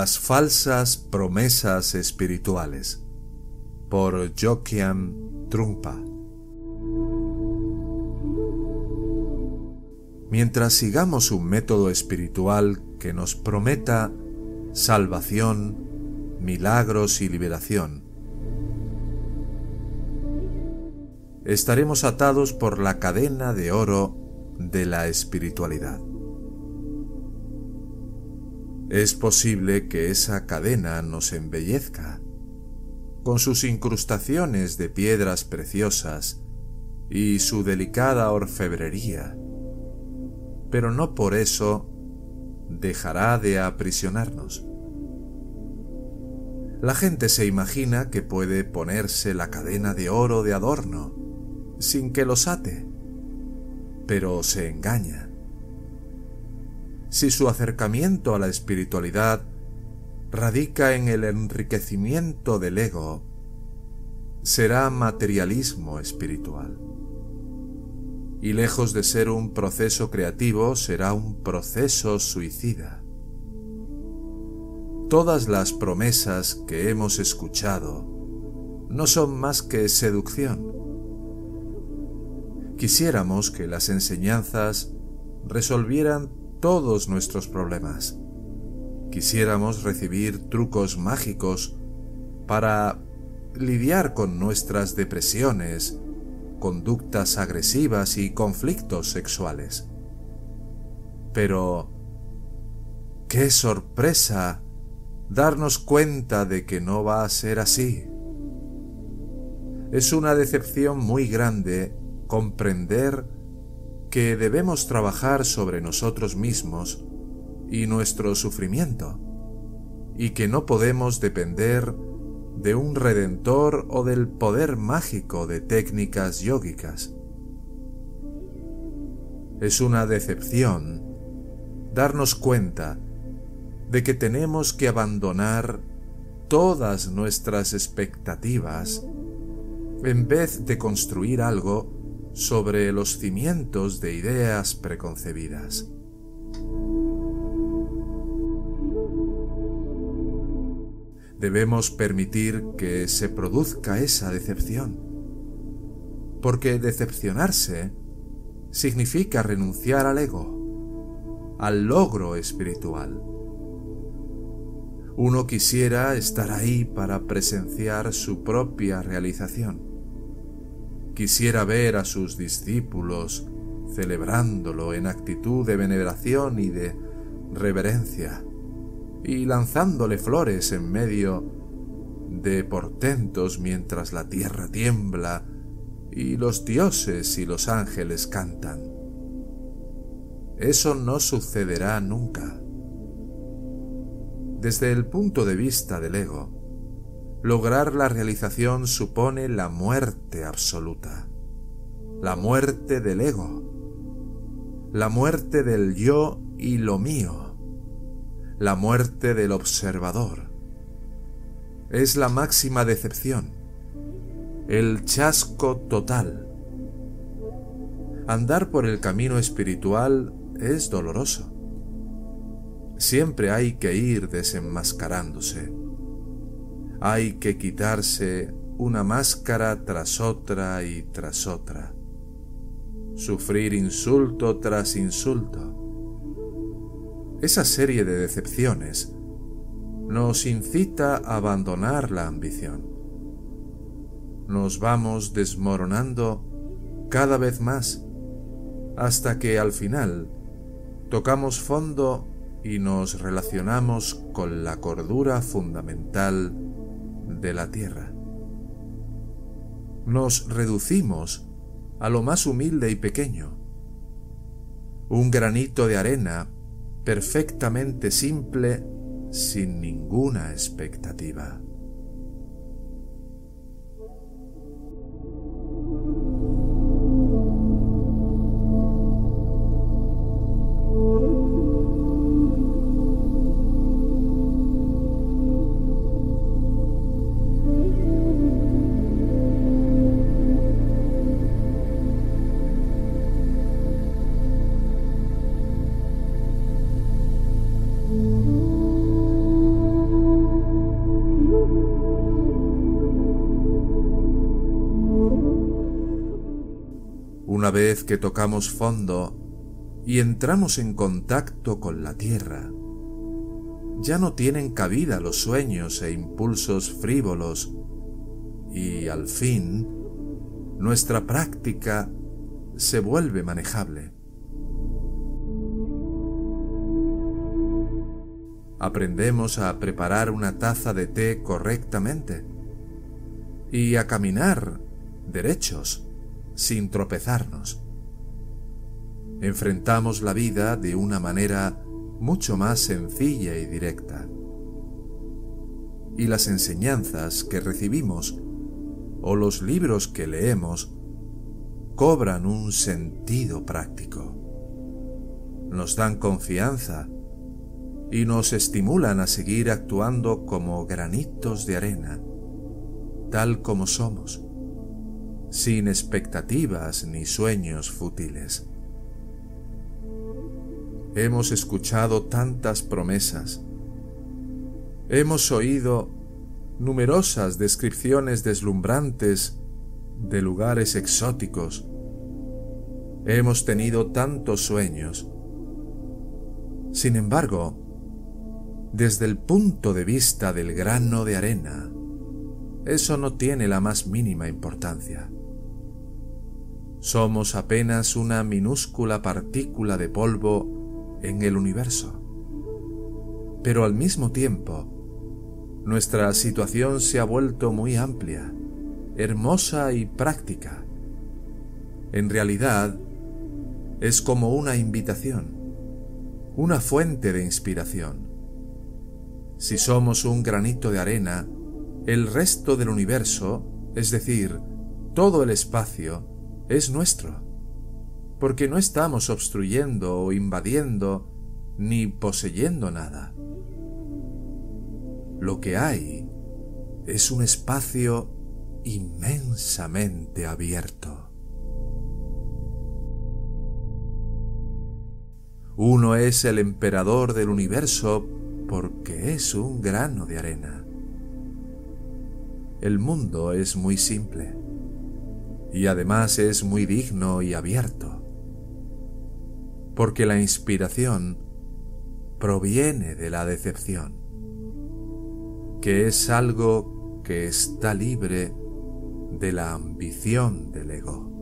Las falsas promesas espirituales. Por Jokian Trumpa Mientras sigamos un método espiritual que nos prometa salvación, milagros y liberación, estaremos atados por la cadena de oro de la espiritualidad. Es posible que esa cadena nos embellezca, con sus incrustaciones de piedras preciosas y su delicada orfebrería, pero no por eso dejará de aprisionarnos. La gente se imagina que puede ponerse la cadena de oro de adorno sin que los ate, pero se engaña. Si su acercamiento a la espiritualidad radica en el enriquecimiento del ego, será materialismo espiritual. Y lejos de ser un proceso creativo, será un proceso suicida. Todas las promesas que hemos escuchado no son más que seducción. Quisiéramos que las enseñanzas resolvieran todos nuestros problemas. Quisiéramos recibir trucos mágicos para lidiar con nuestras depresiones, conductas agresivas y conflictos sexuales. Pero, ¡qué sorpresa! darnos cuenta de que no va a ser así. Es una decepción muy grande comprender que debemos trabajar sobre nosotros mismos y nuestro sufrimiento, y que no podemos depender de un redentor o del poder mágico de técnicas yógicas. Es una decepción darnos cuenta de que tenemos que abandonar todas nuestras expectativas en vez de construir algo sobre los cimientos de ideas preconcebidas. Debemos permitir que se produzca esa decepción, porque decepcionarse significa renunciar al ego, al logro espiritual. Uno quisiera estar ahí para presenciar su propia realización. Quisiera ver a sus discípulos celebrándolo en actitud de veneración y de reverencia, y lanzándole flores en medio de portentos mientras la tierra tiembla y los dioses y los ángeles cantan. Eso no sucederá nunca. Desde el punto de vista del ego, lograr la realización supone la muerte absoluta, la muerte del ego, la muerte del yo y lo mío, la muerte del observador. Es la máxima decepción, el chasco total. Andar por el camino espiritual es doloroso siempre hay que ir desenmascarándose. Hay que quitarse una máscara tras otra y tras otra. Sufrir insulto tras insulto. Esa serie de decepciones nos incita a abandonar la ambición. Nos vamos desmoronando cada vez más hasta que al final tocamos fondo y nos relacionamos con la cordura fundamental de la tierra. Nos reducimos a lo más humilde y pequeño, un granito de arena perfectamente simple sin ninguna expectativa. Vez que tocamos fondo y entramos en contacto con la tierra, ya no tienen cabida los sueños e impulsos frívolos y al fin nuestra práctica se vuelve manejable. Aprendemos a preparar una taza de té correctamente y a caminar derechos sin tropezarnos. Enfrentamos la vida de una manera mucho más sencilla y directa. Y las enseñanzas que recibimos o los libros que leemos cobran un sentido práctico. Nos dan confianza y nos estimulan a seguir actuando como granitos de arena, tal como somos, sin expectativas ni sueños fútiles. Hemos escuchado tantas promesas, hemos oído numerosas descripciones deslumbrantes de lugares exóticos, hemos tenido tantos sueños. Sin embargo, desde el punto de vista del grano de arena, eso no tiene la más mínima importancia. Somos apenas una minúscula partícula de polvo en el universo. Pero al mismo tiempo, nuestra situación se ha vuelto muy amplia, hermosa y práctica. En realidad, es como una invitación, una fuente de inspiración. Si somos un granito de arena, el resto del universo, es decir, todo el espacio, es nuestro, porque no estamos obstruyendo o invadiendo ni poseyendo nada. Lo que hay es un espacio inmensamente abierto. Uno es el emperador del universo porque es un grano de arena. El mundo es muy simple y además es muy digno y abierto, porque la inspiración proviene de la decepción, que es algo que está libre de la ambición del ego.